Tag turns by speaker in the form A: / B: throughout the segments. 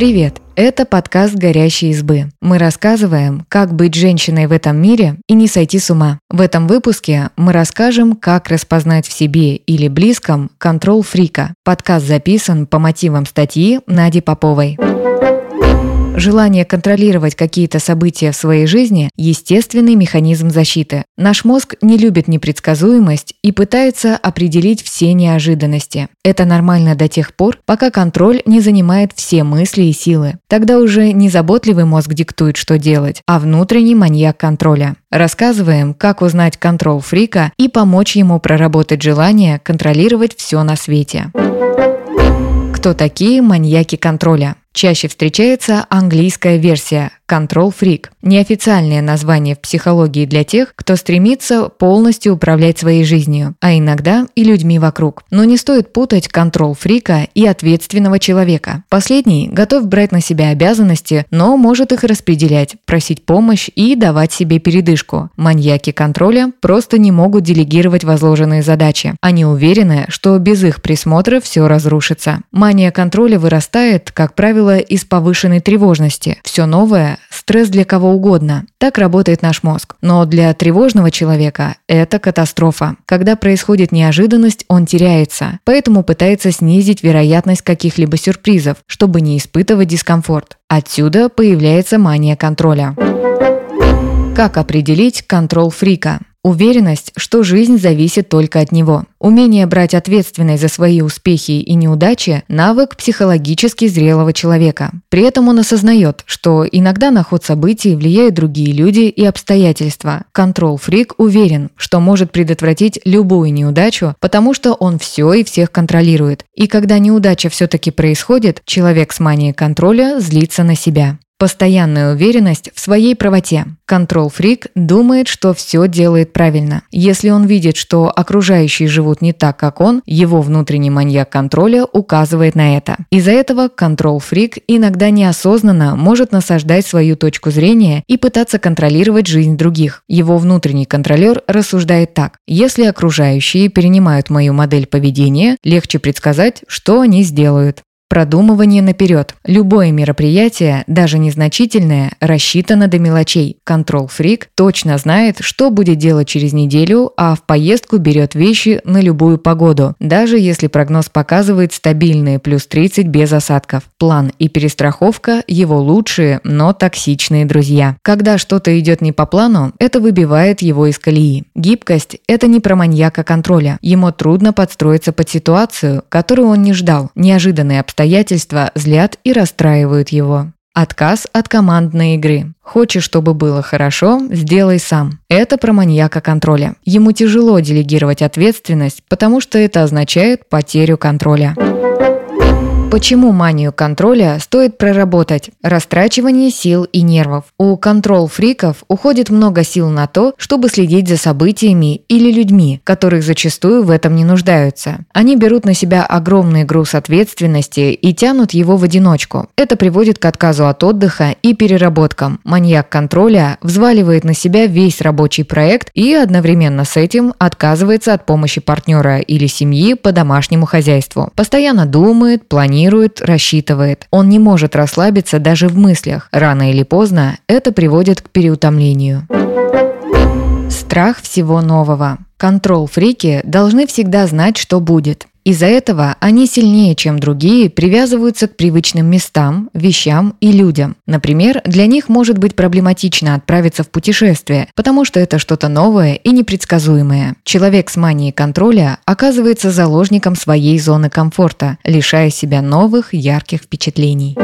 A: Привет! Это подкаст «Горящие избы». Мы рассказываем, как быть женщиной в этом мире и не сойти с ума. В этом выпуске мы расскажем, как распознать в себе или близком контроль фрика. Подкаст записан по мотивам статьи Нади Поповой. Желание контролировать какие-то события в своей жизни – естественный механизм защиты. Наш мозг не любит непредсказуемость и пытается определить все неожиданности. Это нормально до тех пор, пока контроль не занимает все мысли и силы. Тогда уже не заботливый мозг диктует, что делать, а внутренний маньяк контроля. Рассказываем, как узнать контроль фрика и помочь ему проработать желание контролировать все на свете. Кто такие маньяки контроля? Чаще встречается английская версия Control Freak – неофициальное название в психологии для тех, кто стремится полностью управлять своей жизнью, а иногда и людьми вокруг. Но не стоит путать контроль фрика и ответственного человека. Последний готов брать на себя обязанности, но может их распределять, просить помощь и давать себе передышку. Маньяки контроля просто не могут делегировать возложенные задачи. Они уверены, что без их присмотра все разрушится. Мания контроля вырастает, как правило, из повышенной тревожности. Все новое стресс для кого угодно. Так работает наш мозг. Но для тревожного человека это катастрофа. Когда происходит неожиданность, он теряется, поэтому пытается снизить вероятность каких-либо сюрпризов, чтобы не испытывать дискомфорт. Отсюда появляется мания контроля. Как определить контроль фрика? Уверенность, что жизнь зависит только от него. Умение брать ответственность за свои успехи и неудачи – навык психологически зрелого человека. При этом он осознает, что иногда на ход событий влияют другие люди и обстоятельства. Контрол-фрик уверен, что может предотвратить любую неудачу, потому что он все и всех контролирует. И когда неудача все-таки происходит, человек с манией контроля злится на себя. Постоянная уверенность в своей правоте. Контрол-фрик думает, что все делает правильно. Если он видит, что окружающие живут не так, как он, его внутренний маньяк контроля указывает на это. Из-за этого контрол-фрик иногда неосознанно может насаждать свою точку зрения и пытаться контролировать жизнь других. Его внутренний контролер рассуждает так. Если окружающие перенимают мою модель поведения, легче предсказать, что они сделают. Продумывание наперед. Любое мероприятие, даже незначительное, рассчитано до мелочей. Контрол-фрик точно знает, что будет делать через неделю, а в поездку берет вещи на любую погоду, даже если прогноз показывает стабильные плюс 30 без осадков. План и перестраховка – его лучшие, но токсичные друзья. Когда что-то идет не по плану, это выбивает его из колеи. Гибкость – это не про маньяка контроля. Ему трудно подстроиться под ситуацию, которую он не ждал. Неожиданные обстоятельства обстоятельства злят и расстраивают его. Отказ от командной игры. Хочешь, чтобы было хорошо, сделай сам. Это про маньяка контроля. Ему тяжело делегировать ответственность, потому что это означает потерю контроля. Почему манию контроля стоит проработать? Растрачивание сил и нервов. У контрол-фриков уходит много сил на то, чтобы следить за событиями или людьми, которых зачастую в этом не нуждаются. Они берут на себя огромный груз ответственности и тянут его в одиночку. Это приводит к отказу от отдыха и переработкам. Маньяк контроля взваливает на себя весь рабочий проект и одновременно с этим отказывается от помощи партнера или семьи по домашнему хозяйству. Постоянно думает, планирует, планирует, рассчитывает. Он не может расслабиться даже в мыслях. Рано или поздно это приводит к переутомлению. Страх всего нового. Контрол-фрики должны всегда знать, что будет. Из-за этого они сильнее, чем другие, привязываются к привычным местам, вещам и людям. Например, для них может быть проблематично отправиться в путешествие, потому что это что-то новое и непредсказуемое. Человек с манией контроля оказывается заложником своей зоны комфорта, лишая себя новых ярких впечатлений.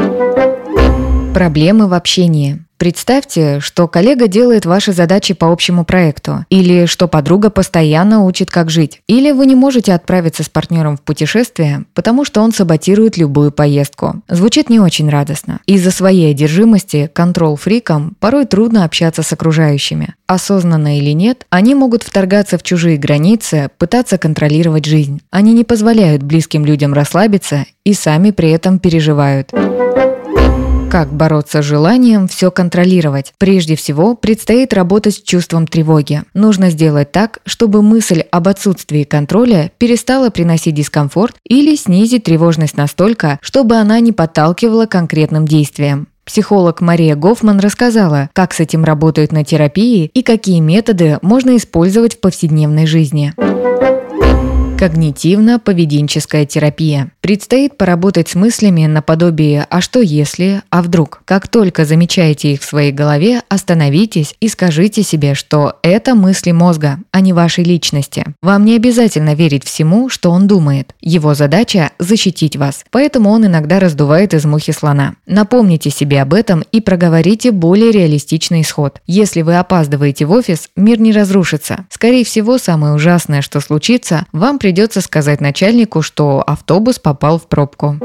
A: Проблемы в общении. Представьте, что коллега делает ваши задачи по общему проекту, или что подруга постоянно учит, как жить, или вы не можете отправиться с партнером в путешествие, потому что он саботирует любую поездку. Звучит не очень радостно. Из-за своей одержимости контрол-фрикам порой трудно общаться с окружающими. Осознанно или нет, они могут вторгаться в чужие границы, пытаться контролировать жизнь. Они не позволяют близким людям расслабиться и сами при этом переживают. Как бороться с желанием все контролировать? Прежде всего, предстоит работать с чувством тревоги. Нужно сделать так, чтобы мысль об отсутствии контроля перестала приносить дискомфорт или снизить тревожность настолько, чтобы она не подталкивала к конкретным действиям. Психолог Мария Гофман рассказала, как с этим работают на терапии и какие методы можно использовать в повседневной жизни. Когнитивно-поведенческая терапия. Предстоит поработать с мыслями наподобие «а что если?», «а вдруг?». Как только замечаете их в своей голове, остановитесь и скажите себе, что это мысли мозга, а не вашей личности. Вам не обязательно верить всему, что он думает. Его задача – защитить вас, поэтому он иногда раздувает из мухи слона. Напомните себе об этом и проговорите более реалистичный исход. Если вы опаздываете в офис, мир не разрушится. Скорее всего, самое ужасное, что случится, вам придется сказать начальнику, что автобус попал в пробку.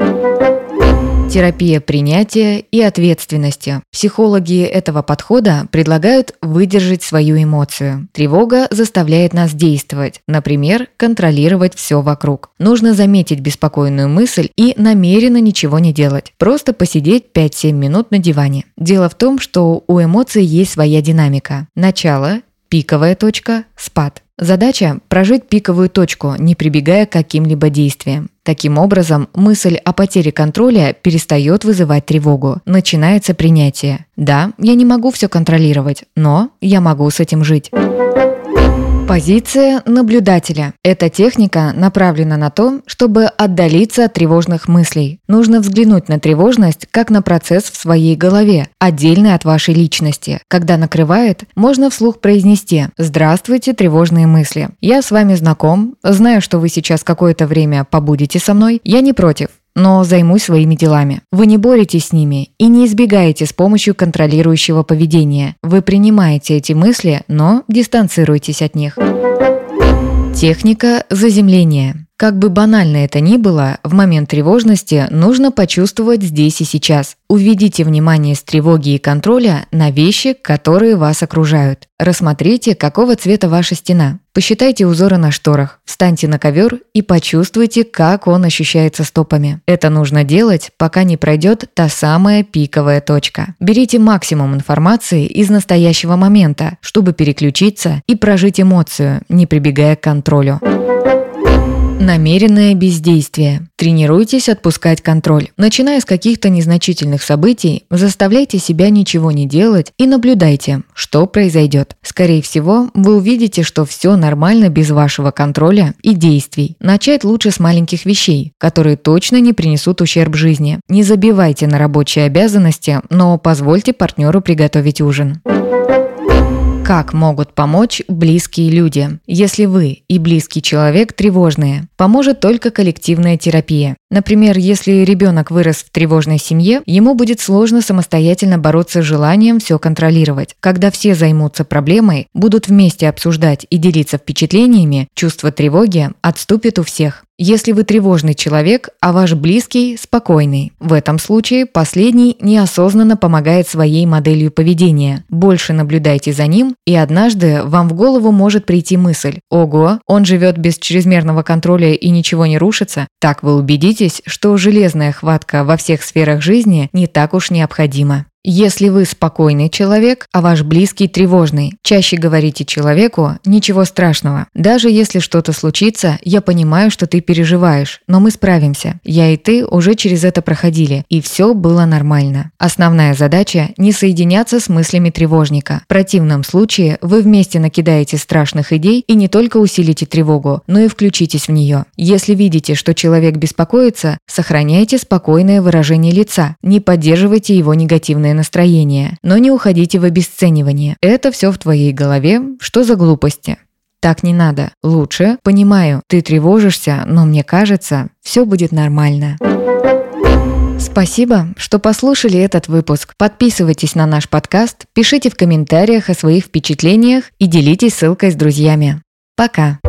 A: Терапия принятия и ответственности. Психологи этого подхода предлагают выдержать свою эмоцию. Тревога заставляет нас действовать, например, контролировать все вокруг. Нужно заметить беспокойную мысль и намеренно ничего не делать. Просто посидеть 5-7 минут на диване. Дело в том, что у эмоций есть своя динамика. Начало, пиковая точка, спад. Задача – прожить пиковую точку, не прибегая к каким-либо действиям. Таким образом, мысль о потере контроля перестает вызывать тревогу. Начинается принятие. Да, я не могу все контролировать, но я могу с этим жить. Позиция наблюдателя. Эта техника направлена на то, чтобы отдалиться от тревожных мыслей. Нужно взглянуть на тревожность как на процесс в своей голове, отдельный от вашей личности. Когда накрывает, можно вслух произнести «Здравствуйте, тревожные мысли. Я с вами знаком, знаю, что вы сейчас какое-то время побудете со мной, я не против но займусь своими делами. Вы не боретесь с ними и не избегаете с помощью контролирующего поведения. Вы принимаете эти мысли, но дистанцируетесь от них. Техника заземления. Как бы банально это ни было, в момент тревожности нужно почувствовать здесь и сейчас. Уведите внимание с тревоги и контроля на вещи, которые вас окружают. Рассмотрите, какого цвета ваша стена. Посчитайте узоры на шторах, встаньте на ковер и почувствуйте, как он ощущается стопами. Это нужно делать, пока не пройдет та самая пиковая точка. Берите максимум информации из настоящего момента, чтобы переключиться и прожить эмоцию, не прибегая к контролю. Намеренное бездействие. Тренируйтесь отпускать контроль. Начиная с каких-то незначительных событий, заставляйте себя ничего не делать и наблюдайте, что произойдет. Скорее всего, вы увидите, что все нормально без вашего контроля и действий. Начать лучше с маленьких вещей, которые точно не принесут ущерб жизни. Не забивайте на рабочие обязанности, но позвольте партнеру приготовить ужин. Как могут помочь близкие люди? Если вы и близкий человек тревожные, поможет только коллективная терапия. Например, если ребенок вырос в тревожной семье, ему будет сложно самостоятельно бороться с желанием все контролировать. Когда все займутся проблемой, будут вместе обсуждать и делиться впечатлениями, чувство тревоги отступит у всех. Если вы тревожный человек, а ваш близкий спокойный. В этом случае последний неосознанно помогает своей моделью поведения. Больше наблюдайте за ним, и однажды вам в голову может прийти мысль «Ого, он живет без чрезмерного контроля и ничего не рушится». Так вы убедитесь, что железная хватка во всех сферах жизни не так уж необходима. Если вы спокойный человек, а ваш близкий тревожный, чаще говорите человеку «ничего страшного». Даже если что-то случится, я понимаю, что ты переживаешь, но мы справимся. Я и ты уже через это проходили, и все было нормально. Основная задача – не соединяться с мыслями тревожника. В противном случае вы вместе накидаете страшных идей и не только усилите тревогу, но и включитесь в нее. Если видите, что человек беспокоится, сохраняйте спокойное выражение лица, не поддерживайте его негативные хорошее настроение, но не уходите в обесценивание. Это все в твоей голове, что за глупости. Так не надо. Лучше, понимаю, ты тревожишься, но мне кажется, все будет нормально. Спасибо, что послушали этот выпуск. Подписывайтесь на наш подкаст, пишите в комментариях о своих впечатлениях и делитесь ссылкой с друзьями. Пока!